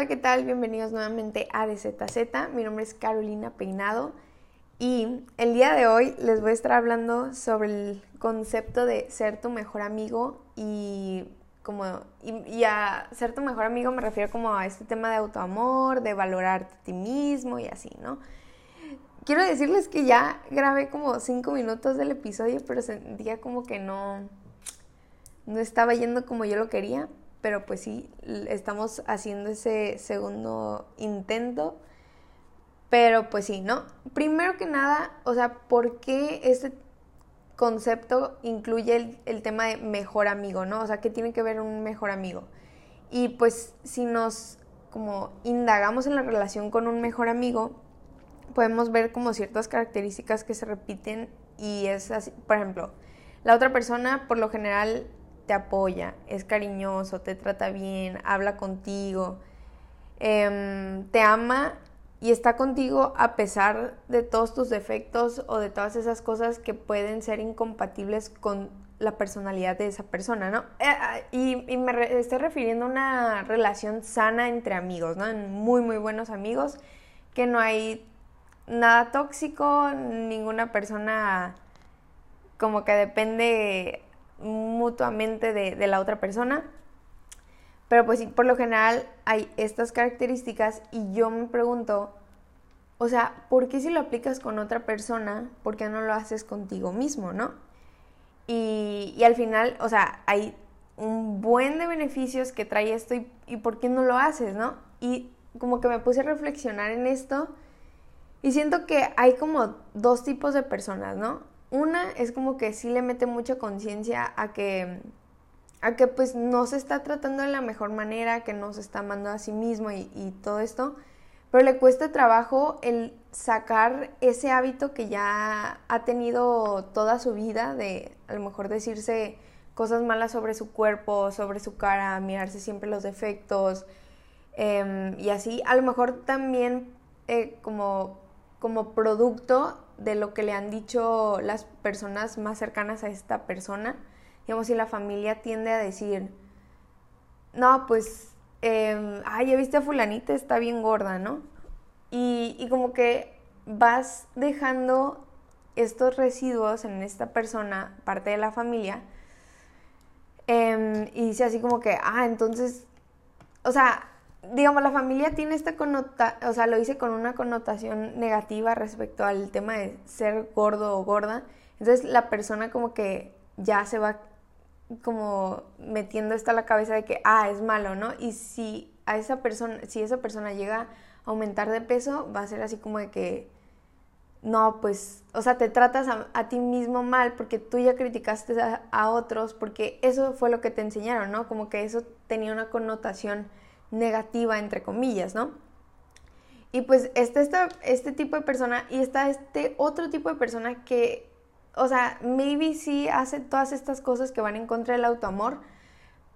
Hola, ¿qué tal? Bienvenidos nuevamente a DZZ. Mi nombre es Carolina Peinado y el día de hoy les voy a estar hablando sobre el concepto de ser tu mejor amigo y como y, a ser tu mejor amigo me refiero como a este tema de autoamor, de valorarte a ti mismo y así, ¿no? Quiero decirles que ya grabé como cinco minutos del episodio, pero sentía como que no, no estaba yendo como yo lo quería pero pues sí, estamos haciendo ese segundo intento. Pero pues sí, ¿no? Primero que nada, o sea, ¿por qué este concepto incluye el, tema de mejor amigo, ¿no? O sea, ¿qué tiene que ver un mejor amigo? Y pues si nos como indagamos en la relación con un mejor amigo, podemos ver como ciertas características que se repiten y es así, por ejemplo, la otra persona por lo general te apoya, es cariñoso, te trata bien, habla contigo, em, te ama y está contigo a pesar de todos tus defectos o de todas esas cosas que pueden ser incompatibles con la personalidad de esa persona, ¿no? Eh, ah, y, y, me estoy refiriendo a una relación sana entre amigos, ¿no? Muy, muy buenos amigos, que no hay nada tóxico, ninguna persona como que depende mutuamente de, la otra persona. Pero pues por lo general hay estas características y yo me pregunto, o sea, ¿por qué si lo aplicas con otra persona, por qué no lo haces contigo mismo, no? Y, y al final, o sea, hay un buen de beneficios que trae esto y, y por qué no lo haces, ¿no? Y como que me puse a reflexionar en esto y siento que hay como dos tipos de personas, ¿no? Una es como que sí le mete mucha conciencia a que, a que pues no se está tratando de la mejor manera, que no se está amando a sí mismo y, todo esto, pero le cuesta trabajo el sacar ese hábito que ya ha tenido toda su vida de a lo mejor decirse cosas malas sobre su cuerpo, sobre su cara, mirarse siempre los defectos em, y así. A lo mejor también eh, como, como producto de lo que le han dicho las personas más cercanas a esta persona. Digamos, si la familia tiende a decir, no, pues, eh, ay, ya viste a fulanita, está bien gorda, ¿no? Y, y como que vas dejando estos residuos en esta persona, parte de la familia, em, y dice así como que, ah, entonces, o sea, digamos, la familia tiene esta connotación, o sea, lo dice con una connotación negativa respecto al tema de ser gordo o gorda. Entonces la persona como que ya se va como metiendo esto a la cabeza de que, ah, es malo, ¿no? Y si a esa persona, si esa persona llega a aumentar de peso, va a ser así como de que, no, pues, o sea, te tratas a, ti mismo mal porque tú ya criticaste a otros, porque eso fue lo que te enseñaron, ¿no? Como que eso tenía una connotación negativa, entre comillas, ¿no? Y pues está este, este tipo de persona y está este otro tipo de persona que, o sea, maybe sí hace todas estas cosas que van en contra del autoamor,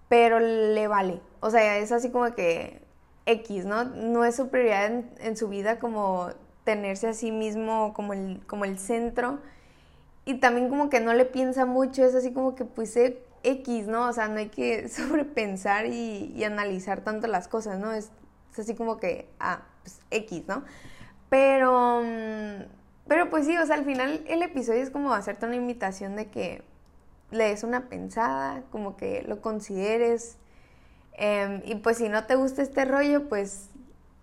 pero le vale. O sea, es así como que X, ¿no? No es su prioridad en, su vida como tenerse a sí mismo como el, como el centro. Y también como que no le piensa mucho, es así como que pues X, ¿no? O sea, no hay que sobrepensar y, analizar tanto las cosas, ¿no? Es, así como que, ah, pues X, ¿no? Pero, mm, pero pues sí, o sea, al final el episodio es como hacerte una invitación de que le des una pensada, como que lo consideres. Em, y pues si no te gusta este rollo, pues,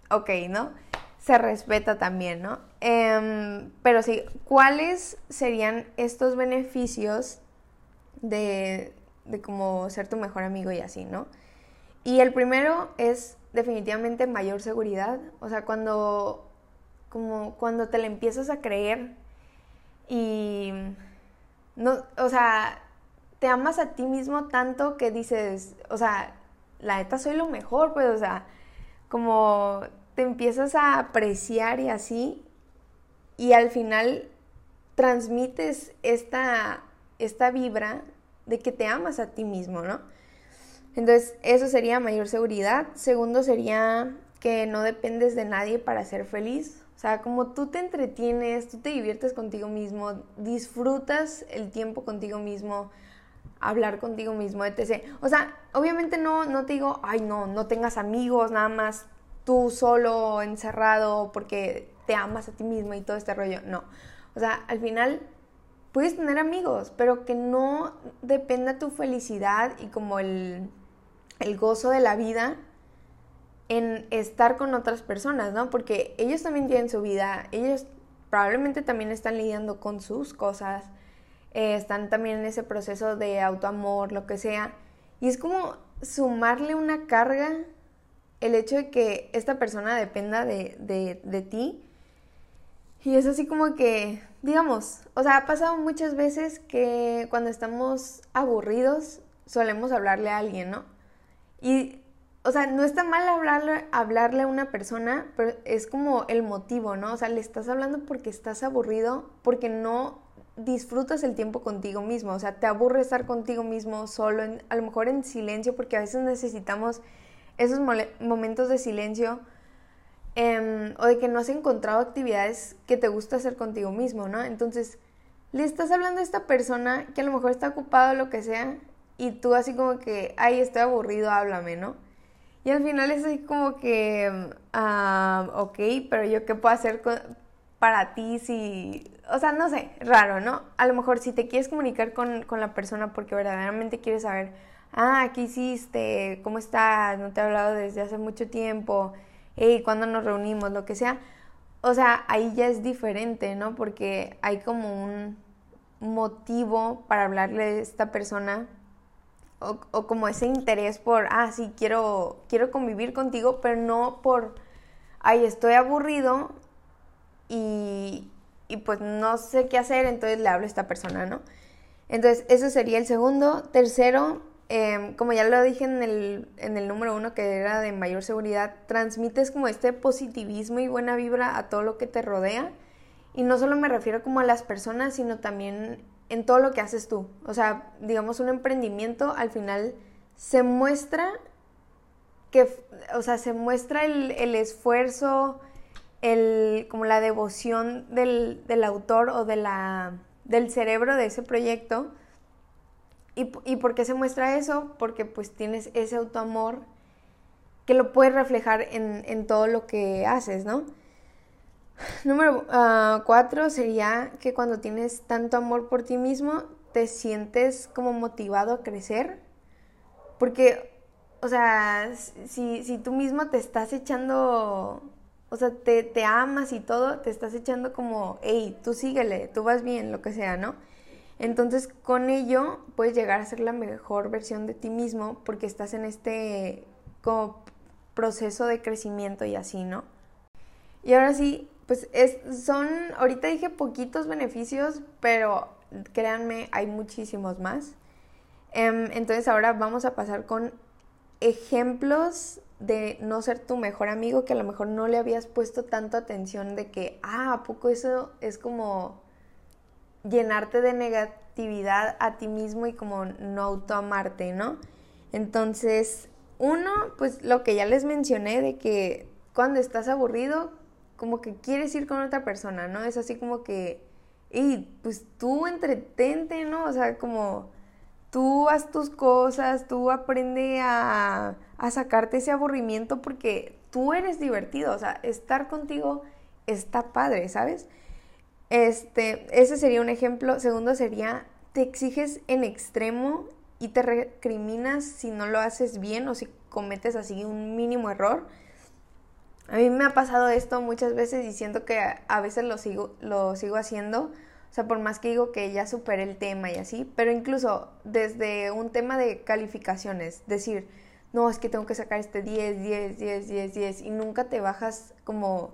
ok, ¿no? Se respeta también, ¿no? Em, pero sí, ¿cuáles serían estos beneficios de, de como ser tu mejor amigo y así, ¿no? Y el primero es definitivamente mayor seguridad, o sea, cuando como cuando te le empiezas a creer y no, o sea, te amas a ti mismo tanto que dices, o sea, la neta soy lo mejor, pues, o sea, como te empiezas a apreciar y así, y al final transmites esta, esta vibra de que te amas a ti mismo, ¿no? Entonces, eso sería mayor seguridad. Segundo sería que no dependes de nadie para ser feliz. O sea, como tú te entretienes, tú te diviertes contigo mismo, disfrutas el tiempo contigo mismo, hablar contigo mismo, etc. O sea, obviamente no, no te digo, ay, no, no tengas amigos, nada más tú solo, encerrado, porque te amas a ti mismo y todo este rollo. No. O sea, al final puedes tener amigos, pero que no dependa tu felicidad y como el, el gozo de la vida en estar con otras personas, ¿no? Porque ellos también tienen su vida, ellos probablemente también están lidiando con sus cosas, eh, están también en ese proceso de autoamor, lo que sea. Y es como sumarle una carga el hecho de que esta persona dependa de, de, de ti. Y es así como que, digamos, o sea, ha pasado muchas veces que cuando estamos aburridos solemos hablarle a alguien, ¿no? Y o sea, no está mal hablarle, hablarle a una persona, pero es como el motivo, ¿no? O sea, le estás hablando porque estás aburrido, porque no disfrutas el tiempo contigo mismo, o sea, te aburre estar contigo mismo solo, a lo mejor en silencio, porque a veces necesitamos esos momentos de silencio em, o de que no has encontrado actividades que te gusta hacer contigo mismo, ¿no? Entonces, le estás hablando a esta persona que a lo mejor está ocupado, lo que sea, y tú así como que, ay, estoy aburrido, háblame, ¿no? Y al final es así como que, ah, ok, pero yo qué puedo hacer para ti si, o sea, no sé, raro, ¿no? A lo mejor si te quieres comunicar con, con la persona porque verdaderamente quieres saber, ah, ¿qué hiciste? ¿Cómo estás? No te he hablado desde hace mucho tiempo, hey, ¿cuándo nos reunimos? Lo que sea. O sea, ahí ya es diferente, ¿no? Porque hay como un motivo para hablarle a esta persona o, como ese interés por, ah, sí, quiero, quiero convivir contigo, pero no por, ay, estoy aburrido y, y pues no sé qué hacer, entonces le hablo a esta persona, ¿no? Entonces, eso sería el segundo. Tercero, em, como ya lo dije en el, en el número uno, que era de mayor seguridad, transmites como este positivismo y buena vibra a todo lo que te rodea. Y no solo me refiero como a las personas, sino también en todo lo que haces tú. O sea, digamos, un emprendimiento al final se muestra que, o sea, se muestra el, esfuerzo, el, como la devoción del, autor o de la, del cerebro de ese proyecto. ¿Y, ¿Y por qué se muestra eso? Porque pues tienes ese autoamor que lo puedes reflejar en, en todo lo que haces, ¿no? Número ah, cuatro sería que cuando tienes tanto amor por ti mismo, te sientes como motivado a crecer. Porque, o sea, si, si tú mismo te estás echando, o sea, te, te amas y todo, te estás echando como, hey, tú síguele, tú vas bien, lo que sea, ¿no? Entonces, con ello puedes llegar a ser la mejor versión de ti mismo porque estás en este como proceso de crecimiento y así, ¿no? Y ahora sí, pues es, son, ahorita dije poquitos beneficios, pero créanme, hay muchísimos más. Em, entonces ahora vamos a pasar con ejemplos de no ser tu mejor amigo que a lo mejor no le habías puesto tanto atención de que, ah, ¿a poco eso es como llenarte de negatividad a ti mismo y como no autoamarte, ¿no? Entonces, uno, pues lo que ya les mencioné de que cuando estás aburrido, como que quieres ir con otra persona, ¿no? Es así como que, y pues tú entretente, ¿no? O sea, como tú haz tus cosas, tú aprende a, a sacarte ese aburrimiento porque tú eres divertido, o sea, estar contigo está padre, ¿sabes? Este, ese sería un ejemplo. Segundo sería, te exiges en extremo y te recriminas si no lo haces bien o si cometes así un mínimo error. A mí me ha pasado esto muchas veces y siento que a veces lo sigo, lo sigo haciendo. O sea, por más que digo que ya superé el tema y así, pero incluso desde un tema de calificaciones, decir, no, es que tengo que sacar este 10, 10, 10, 10, 10, y nunca te bajas como,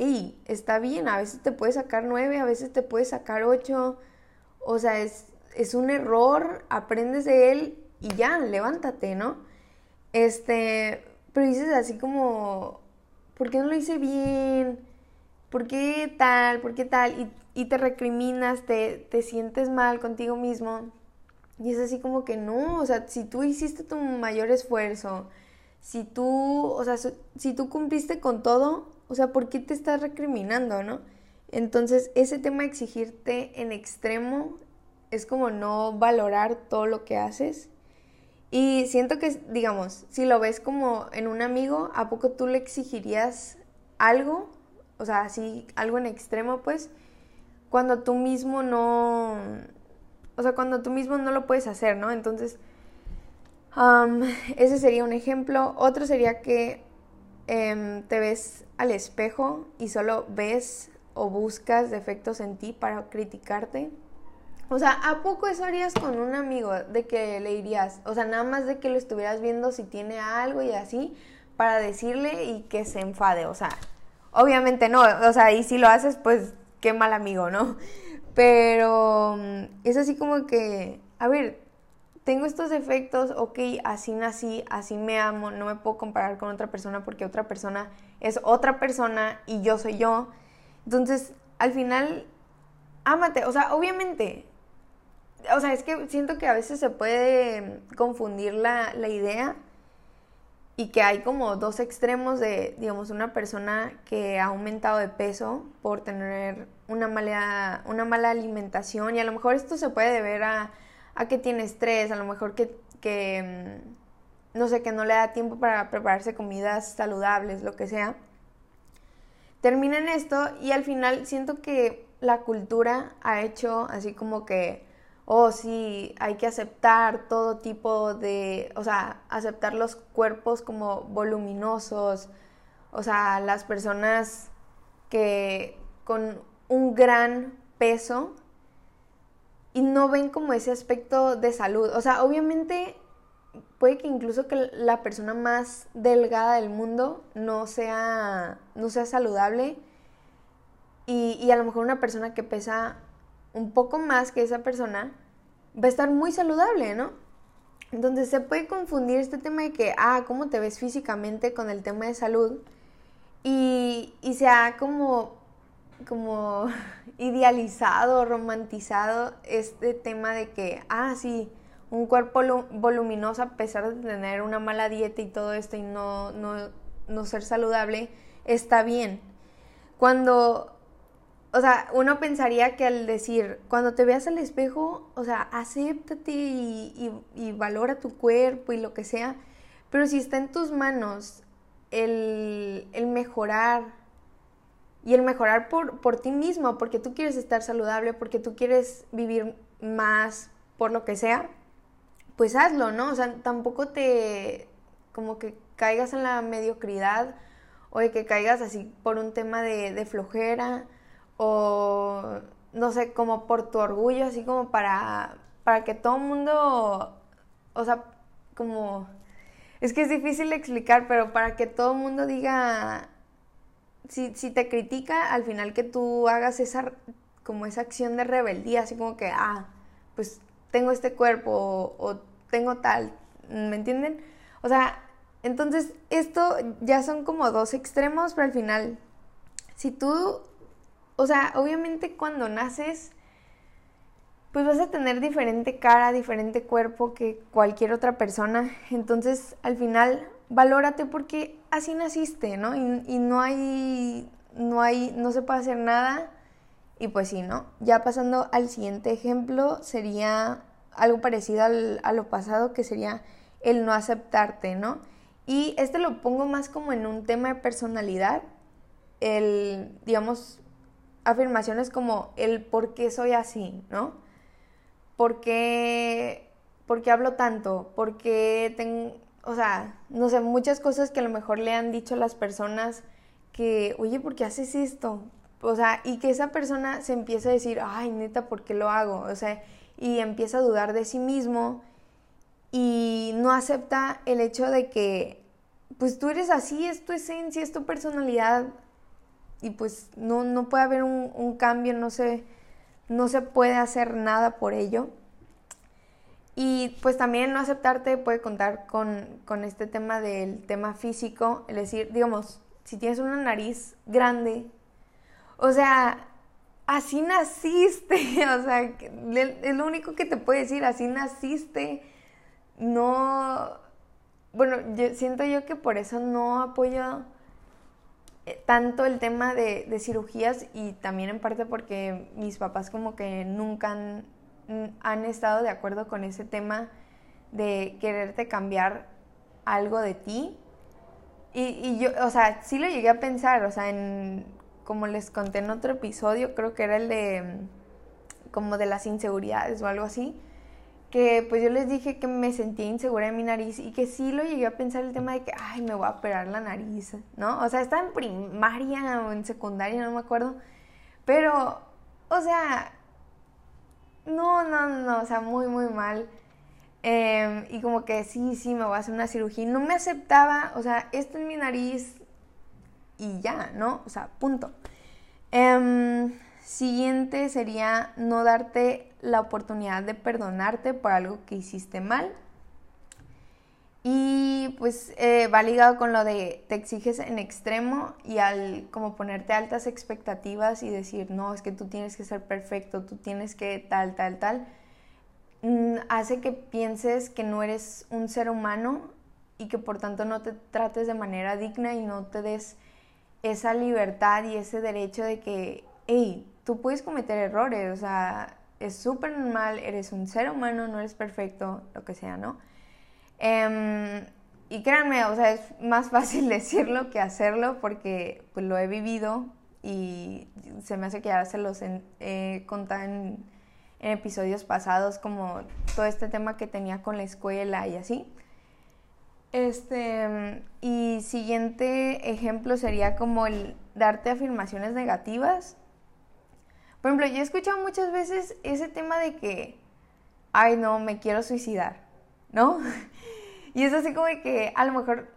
y está bien, a veces te puedes sacar 9, a veces te puedes sacar 8, o sea, es, es un error, aprendes de él y ya, levántate, ¿no? Este, pero dices así como, ¿por qué no lo hice bien? ¿Por qué tal? ¿Por qué tal? Y, te recriminas, te, te sientes mal contigo mismo. Y es así como que no, o sea, si tú hiciste tu mayor esfuerzo, si tú, o sea, si tú cumpliste con todo, o sea, ¿por qué te estás recriminando, no? Entonces, ese tema de exigirte en extremo es como no valorar todo lo que haces Y siento que, digamos, si lo ves como en un amigo, ¿a poco tú le exigirías algo? O sea, así, algo en extremo, pues, cuando tú mismo no... O sea, cuando tú mismo no lo puedes hacer, ¿no? Entonces, ese sería un ejemplo. Otro sería que em, te ves al espejo y solo ves o buscas defectos en ti para criticarte. O sea, ¿a poco eso harías con un amigo? De que le irías, o sea, nada más de que lo estuvieras viendo si tiene algo y así, para decirle y que se enfade. O sea, obviamente no, o sea, y si lo haces, pues qué mal amigo, ¿no? Pero mm, es así como que, a ver, tengo estos defectos, ok, así nací, así me amo, no me puedo comparar con otra persona porque otra persona es otra persona y yo soy yo. Entonces, al final, ámate, o sea, obviamente, o sea, es que siento que a veces se puede confundir la, la idea y que hay como dos extremos de, digamos, una persona que ha aumentado de peso por tener una mala, una mala alimentación y a lo mejor esto se puede deber a a que tiene estrés, a lo mejor que, que, mm, no sé, que no le da tiempo para prepararse comidas saludables, lo que sea. Termina en esto y al final siento que la cultura ha hecho así como que, oh sí, hay que aceptar todo tipo de, o sea, aceptar los cuerpos como voluminosos, o sea, las personas que con un gran peso y no ven como ese aspecto de salud. O sea, obviamente puede que incluso que la persona más delgada del mundo no sea, no sea saludable y, y, a lo mejor una persona que pesa un poco más que esa persona va a estar muy saludable, ¿no? Entonces se puede confundir este tema de que, ah, ¿cómo te ves físicamente con el tema de salud? Y, y se ha como como idealizado, romantizado este tema de que, ah, sí, un cuerpo voluminoso a pesar de tener una mala dieta y todo esto y no, no, ser saludable, está bien. Cuando, o sea, uno pensaría que al decir, cuando te veas al espejo, o sea, acéptate y, y valora tu cuerpo y lo que sea, pero si está en tus manos el, el mejorar y el mejorar por, por ti mismo, porque tú quieres estar saludable, porque tú quieres vivir más, por lo que sea, pues hazlo, ¿no? O sea, tampoco te como que caigas en la mediocridad o de que caigas así por un tema de, de flojera o no sé, como por tu orgullo, así como para, para que todo el mundo, o sea, como, es que es difícil explicar, pero para que todo el mundo diga, si, si te critica, al final que tú hagas esa, como esa acción de rebeldía, así como que, ah, pues tengo este cuerpo o, tengo tal, ¿me entienden? O sea, entonces esto ya son como dos extremos, pero al final, si tú, o sea, obviamente cuando naces, pues vas a tener diferente cara, diferente cuerpo que cualquier otra persona. Entonces, al final, valórate porque así naciste, ¿no? Y, no hay, no hay, no se puede hacer nada. Y pues sí, ¿no? Ya pasando al siguiente ejemplo, sería algo parecido a lo pasado, que sería el no aceptarte, ¿no? Y este lo pongo más como en un tema de personalidad, el, digamos, afirmaciones como el por qué soy así, ¿no? ¿Por qué, por qué hablo tanto? ¿Por qué tengo, o sea, no sé, muchas cosas que a lo mejor le han dicho las personas que, oye, ¿por qué haces esto? O sea, y que esa persona se empieza a decir, ay, neta, ¿por qué lo hago? O sea, y empieza a dudar de sí mismo y no acepta el hecho de que, pues tú eres así, es tu esencia, es tu personalidad y pues no, no puede haber un, un cambio, no se, no se puede hacer nada por ello. Y pues también no aceptarte puede contar con, este tema del tema físico, es decir, digamos, si tienes una nariz grande, o sea, así naciste, o sea, es lo único que te puede decir, así naciste, no, bueno, yo siento yo que por eso no apoyo eh, tanto el tema de, de cirugías y también en parte porque mis papás como que nunca han han estado de acuerdo con ese tema de quererte cambiar algo de ti. Y, yo, o sea, sí lo llegué a pensar, o sea, en, como les conté en otro episodio, creo que era el de, como de las inseguridades o algo así, que pues yo les dije que me sentía insegura en mi nariz y que sí lo llegué a pensar el tema de que, ay, me voy a operar la nariz, ¿no? O sea, estaba en primaria o en secundaria, no me acuerdo, pero, o sea, no, no, no, o sea, muy, muy mal. Em, y como que sí, sí, me voy a hacer una cirugía. No me aceptaba, o sea, esto en mi nariz y ya, ¿no? O sea, punto. Em, siguiente sería no darte la oportunidad de perdonarte por algo que hiciste mal. Y pues eh, va ligado con lo de te exiges en extremo y al como ponerte altas expectativas y decir, no, es que tú tienes que ser perfecto, tú tienes que tal, tal, tal Mm, hace que pienses que no eres un ser humano y que por tanto no te trates de manera digna y no te des esa libertad y ese derecho de que, hey, tú puedes cometer errores, o sea, es súper normal, eres un ser humano, no eres perfecto, lo que sea, ¿no? Em, y créanme, o sea, es más fácil decirlo que hacerlo porque pues lo he vivido y se me hace que ya se los he contado en en episodios pasados, como todo este tema que tenía con la escuela y así. Este, y siguiente ejemplo sería como el darte afirmaciones negativas. Por ejemplo, yo he escuchado muchas veces ese tema de que, ay no, me quiero suicidar, ¿no? y es así como que a lo mejor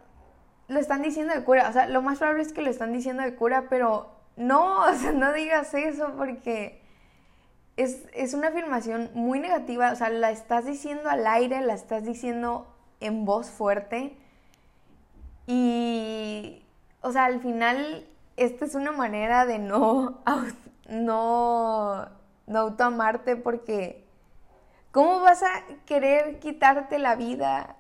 lo están diciendo de cura, o sea, lo más probable es que lo están diciendo de cura, pero no, o sea, no digas eso porque es, una afirmación muy negativa, o sea, la estás diciendo al aire, la estás diciendo en voz fuerte. Y, o sea, al final esta es una manera de no, no, no autoamarte porque ¿cómo vas a querer quitarte la vida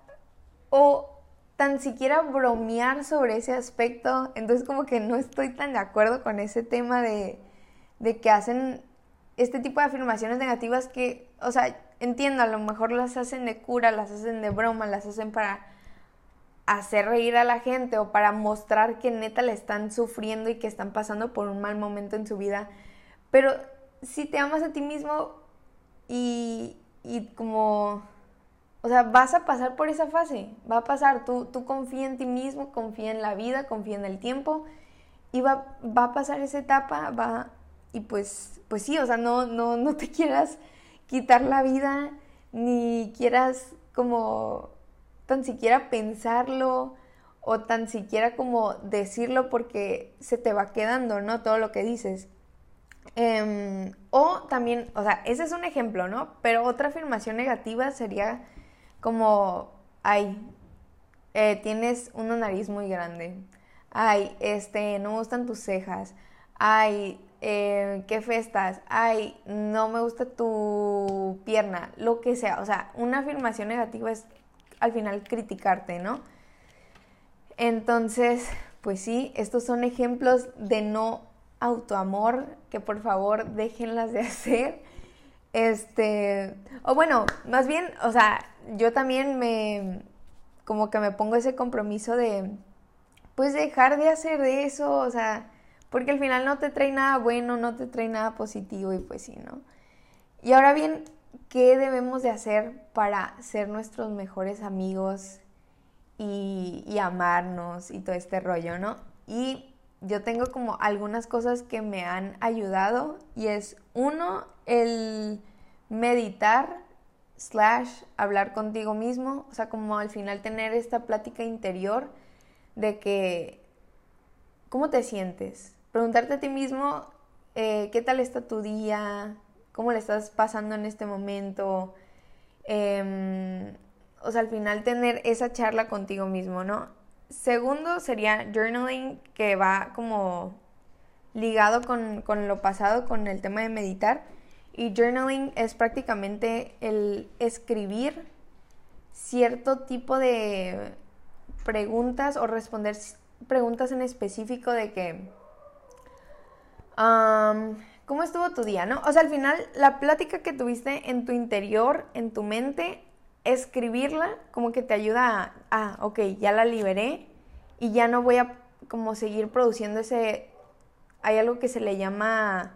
o tan siquiera bromear sobre ese aspecto? Entonces como que no estoy tan de acuerdo con ese tema de, de que hacen este tipo de afirmaciones negativas que, o sea, entiendo, a lo mejor las hacen de cura, las hacen de broma, las hacen para hacer reír a la gente o para mostrar que neta le están sufriendo y que están pasando por un mal momento en su vida. Pero si te amas a ti mismo y, y como, o sea, vas a pasar por esa fase, va a pasar, tú, tú confía en ti mismo, confía en la vida, confía en el tiempo y va, va a pasar esa etapa, va, y pues pues sí, o sea, no, no, no te quieras quitar la vida, ni quieras como tan siquiera pensarlo o tan siquiera como decirlo porque se te va quedando, ¿no? Todo lo que dices. Em, o también, o sea, ese es un ejemplo, ¿no? Pero otra afirmación negativa sería como, ay, eh, tienes una nariz muy grande. Ay, este, no me gustan tus cejas. Ay, eh, qué festas, ay, no me gusta tu pierna, lo que sea. O sea, una afirmación negativa es al final criticarte, ¿no? Entonces, pues sí, estos son ejemplos de no autoamor que por favor déjenlas de hacer. Este, o bueno, más bien, o sea, yo también me, como que me pongo ese compromiso de, pues dejar de hacer eso, o sea, porque al final no te trae nada bueno, no te trae nada positivo y pues sí, ¿no? Y ahora bien, ¿qué debemos de hacer para ser nuestros mejores amigos y, amarnos y todo este rollo, ¿no? Y yo tengo como algunas cosas que me han ayudado y es uno, el meditar slash hablar contigo mismo, o sea, como al final tener esta plática interior de que, ¿cómo te sientes? preguntarte a ti mismo eh, qué tal está tu día, cómo le estás pasando en este momento. Em, o sea, al final tener esa charla contigo mismo, ¿no? Segundo sería journaling, que va como ligado con, con, lo pasado, con el tema de meditar. Y journaling es prácticamente el escribir cierto tipo de preguntas o responder preguntas en específico de que ¿Cómo estuvo tu día, no? O sea, al final, la plática que tuviste en tu interior, en tu mente, escribirla como que te ayuda a, ah, ok, ya la liberé y ya no voy a como seguir produciendo ese, hay algo que se le llama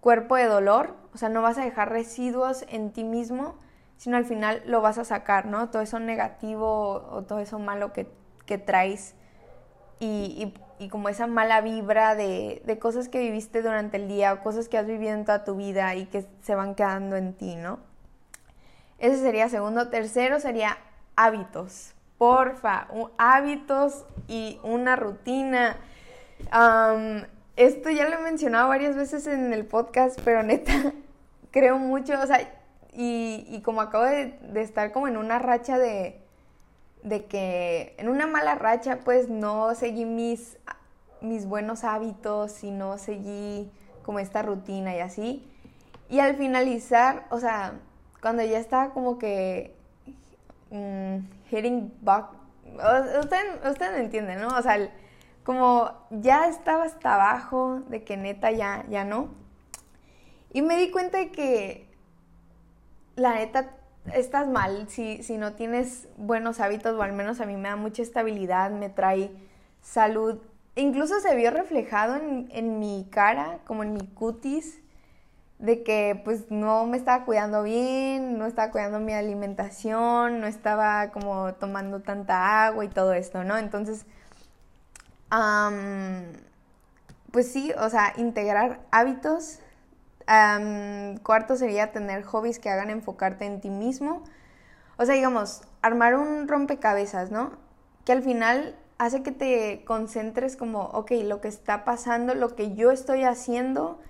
cuerpo de dolor, o sea, no vas a dejar residuos en ti mismo, sino al final lo vas a sacar, ¿no? Todo eso negativo o todo eso malo que, que traes y, y, como esa mala vibra de, de, cosas que viviste durante el día o cosas que has vivido en toda tu vida y que se van quedando en ti, ¿no? Ese sería segundo. Tercero sería hábitos. Porfa, hábitos y una rutina. esto ya lo he mencionado varias veces en el podcast, pero neta, creo mucho, o sea, y, y como acabo de, estar como en una racha de, de que, en una mala racha, pues no seguí mis, mis buenos hábitos y no seguí como esta rutina y así. Y al finalizar, o sea, cuando ya estaba como que mm, hitting back, usted, usted me entiende, ¿no? O sea, como ya estaba hasta abajo de que neta ya, ya no. Y me di cuenta de que la neta estás mal si, si no tienes buenos hábitos, o al menos a mí me da mucha estabilidad, me trae salud. Incluso se vio reflejado en, en mi cara, como en mi cutis de que pues no me estaba cuidando bien, no estaba cuidando mi alimentación, no estaba como tomando tanta agua y todo esto, ¿no? Entonces, pues sí, o sea, integrar hábitos. Cuarto sería tener hobbies que hagan enfocarte en ti mismo. O sea, digamos, armar un rompecabezas, ¿no? Que al final hace que te concentres como, ok, lo que está pasando, lo que yo estoy haciendo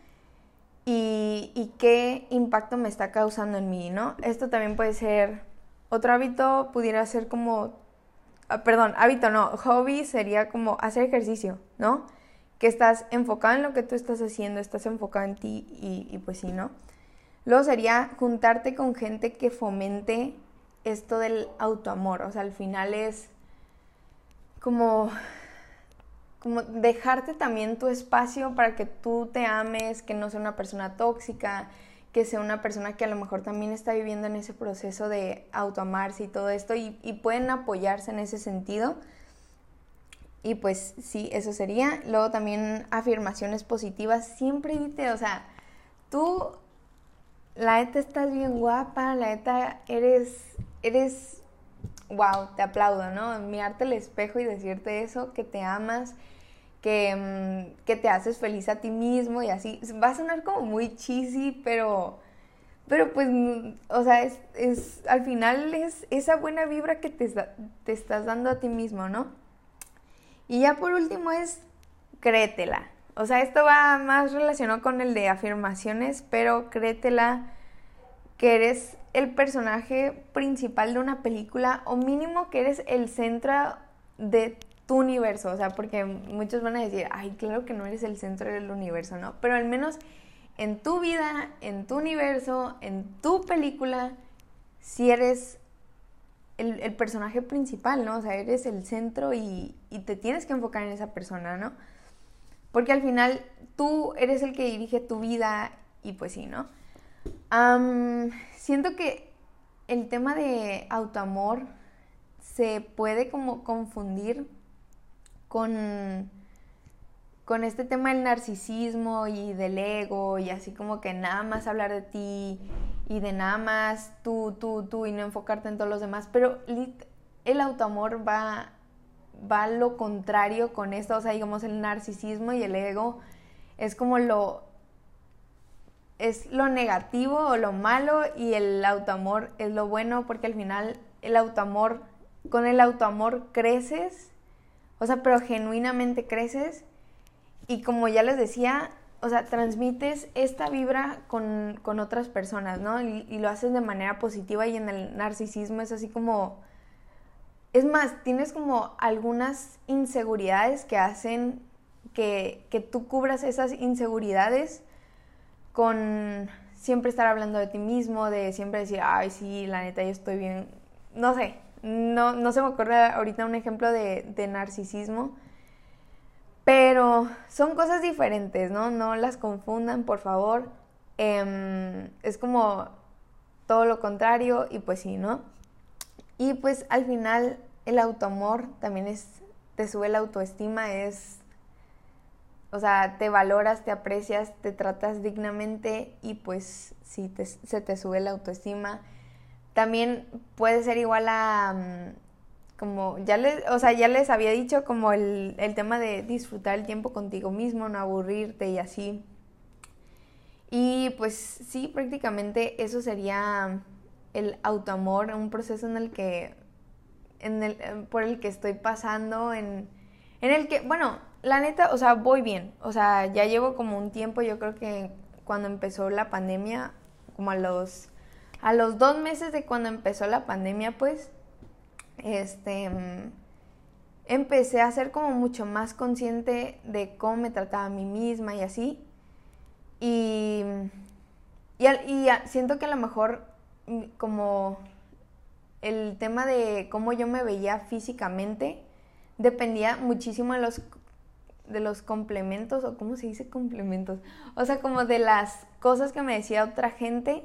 y, qué impacto me está causando en mí, ¿no? Esto también puede ser, otro hábito pudiera ser como, ah, perdón, hábito no, hobby sería como hacer ejercicio, ¿no? Que estás enfocado en lo que tú estás haciendo, estás enfocado en ti y, pues sí, ¿no? Luego sería juntarte con gente que fomente esto del autoamor, o sea, al final es como como dejarte también tu espacio para que tú te ames, que no sea una persona tóxica, que sea una persona que a lo mejor también está viviendo en ese proceso de autoamarse y todo esto y, pueden apoyarse en ese sentido. Y pues sí, eso sería. Luego también afirmaciones positivas. Siempre dite, o sea, tú, la neta estás bien guapa, la neta eres, eres, wow, te aplaudo, ¿no? Mirarte al espejo y decirte eso, que te amas, Mm, que, te haces feliz a ti mismo y así. Va a sonar como muy cheesy, pero, pero pues, o sea, es, al final es esa buena vibra que te, te estás dando a ti mismo, ¿no? Y ya por último es créetela. O sea, esto va más relacionado con el de afirmaciones, pero créetela que eres el personaje principal de una película o mínimo que eres el centro de tu universo, o sea, porque muchos van a decir, ay, claro que no eres el centro del universo, ¿no? Pero al menos en tu vida, en tu universo, en tu película, si eres el, personaje principal, ¿no? O sea, eres el centro y, te tienes que enfocar en esa persona, ¿no? Porque al final tú eres el que dirige tu vida y pues sí, ¿no? siento que el tema de autoamor se puede como confundir con, con este tema del narcisismo y del ego y así como que nada más hablar de ti y de nada más tú, tú, tú y no enfocarte en todos los demás. Pero el autoamor va, va lo contrario con esto, o sea, digamos el narcisismo y el ego es como lo es lo negativo o lo malo y el autoamor es lo bueno porque al final el autoamor con el autoamor creces o sea, pero genuinamente creces y como ya les decía, o sea, transmites esta vibra con, otras personas, ¿no? Y, lo haces de manera positiva y en el narcisismo es así como... Es más, tienes como algunas inseguridades que hacen que, que tú cubras esas inseguridades con siempre estar hablando de ti mismo, de siempre decir, ay, sí, la neta, yo estoy bien. No sé, no, no se me ocurre ahorita un ejemplo de, narcisismo, pero son cosas diferentes, ¿no? No las confundan, por favor. Em, es como todo lo contrario y pues sí, ¿no? Y pues al final el autoamor también es, te sube la autoestima, es, o sea, te valoras, te aprecias, te tratas dignamente y pues sí, se te sube la autoestima. También puede ser igual a, mm, como ya les, o sea, ya les había dicho como el, el tema de disfrutar el tiempo contigo mismo, no aburrirte y así. Y pues sí, prácticamente eso sería el autoamor, un proceso en el que, en el, por el que estoy pasando, en, en el que, bueno, la neta, o sea, voy bien, o sea, ya llevo como un tiempo, yo creo que cuando empezó la pandemia, como a los, a los dos meses de cuando empezó la pandemia, pues, este, empecé a ser como mucho más consciente de cómo me trataba a mí misma y así. Y, y, y siento que a lo mejor mm, como el tema de cómo yo me veía físicamente dependía muchísimo de los de los complementos o cómo se dice complementos, o sea, como de las cosas que me decía otra gente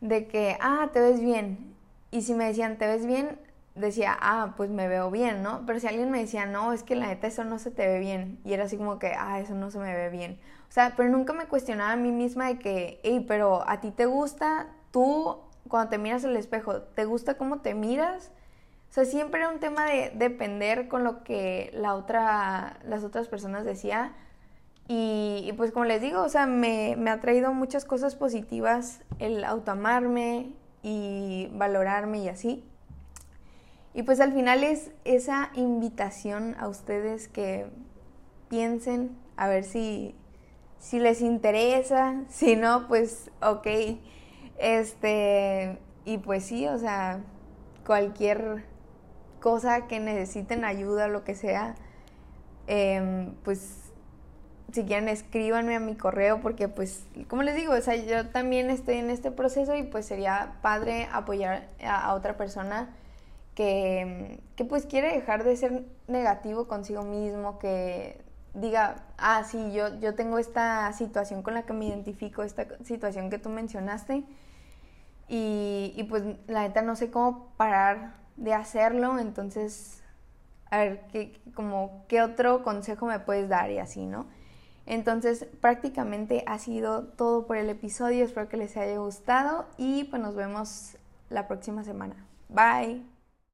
de que, ah, te ves bien. Y si me decían, te ves bien, decía, ah, pues me veo bien, ¿no? Pero si alguien me decía, no, es que la neta eso no se te ve bien. Y era así como que, ah, eso no se me ve bien. O sea, pero nunca me cuestionaba a mí misma de que, hey, pero a ti te gusta, tú cuando te miras al espejo, ¿te gusta cómo te miras? O sea, siempre era un tema de depender con lo que la otra, las otras personas decían. Y, pues como les digo, o sea, me, me ha traído muchas cosas positivas el autoamarme y valorarme y así. Y pues al final es esa invitación a ustedes que piensen a ver si si les interesa, si no, pues ok. Este, y pues sí, o sea, cualquier cosa que necesiten ayuda, lo que sea, em, pues si quieren escríbanme a mi correo porque pues como les digo, o sea, yo también estoy en este proceso y pues sería padre apoyar a, otra persona que, que pues quiere dejar de ser negativo consigo mismo, que diga, ah, sí, yo, yo tengo esta situación con la que me identifico, esta situación que tú mencionaste, y, y pues la neta no sé cómo parar de hacerlo, entonces, a ver, ¿qué, como, ¿qué otro consejo me puedes dar y así, no? Entonces, prácticamente ha sido todo por el episodio, espero que les haya gustado y pues nos vemos la próxima semana. Bye.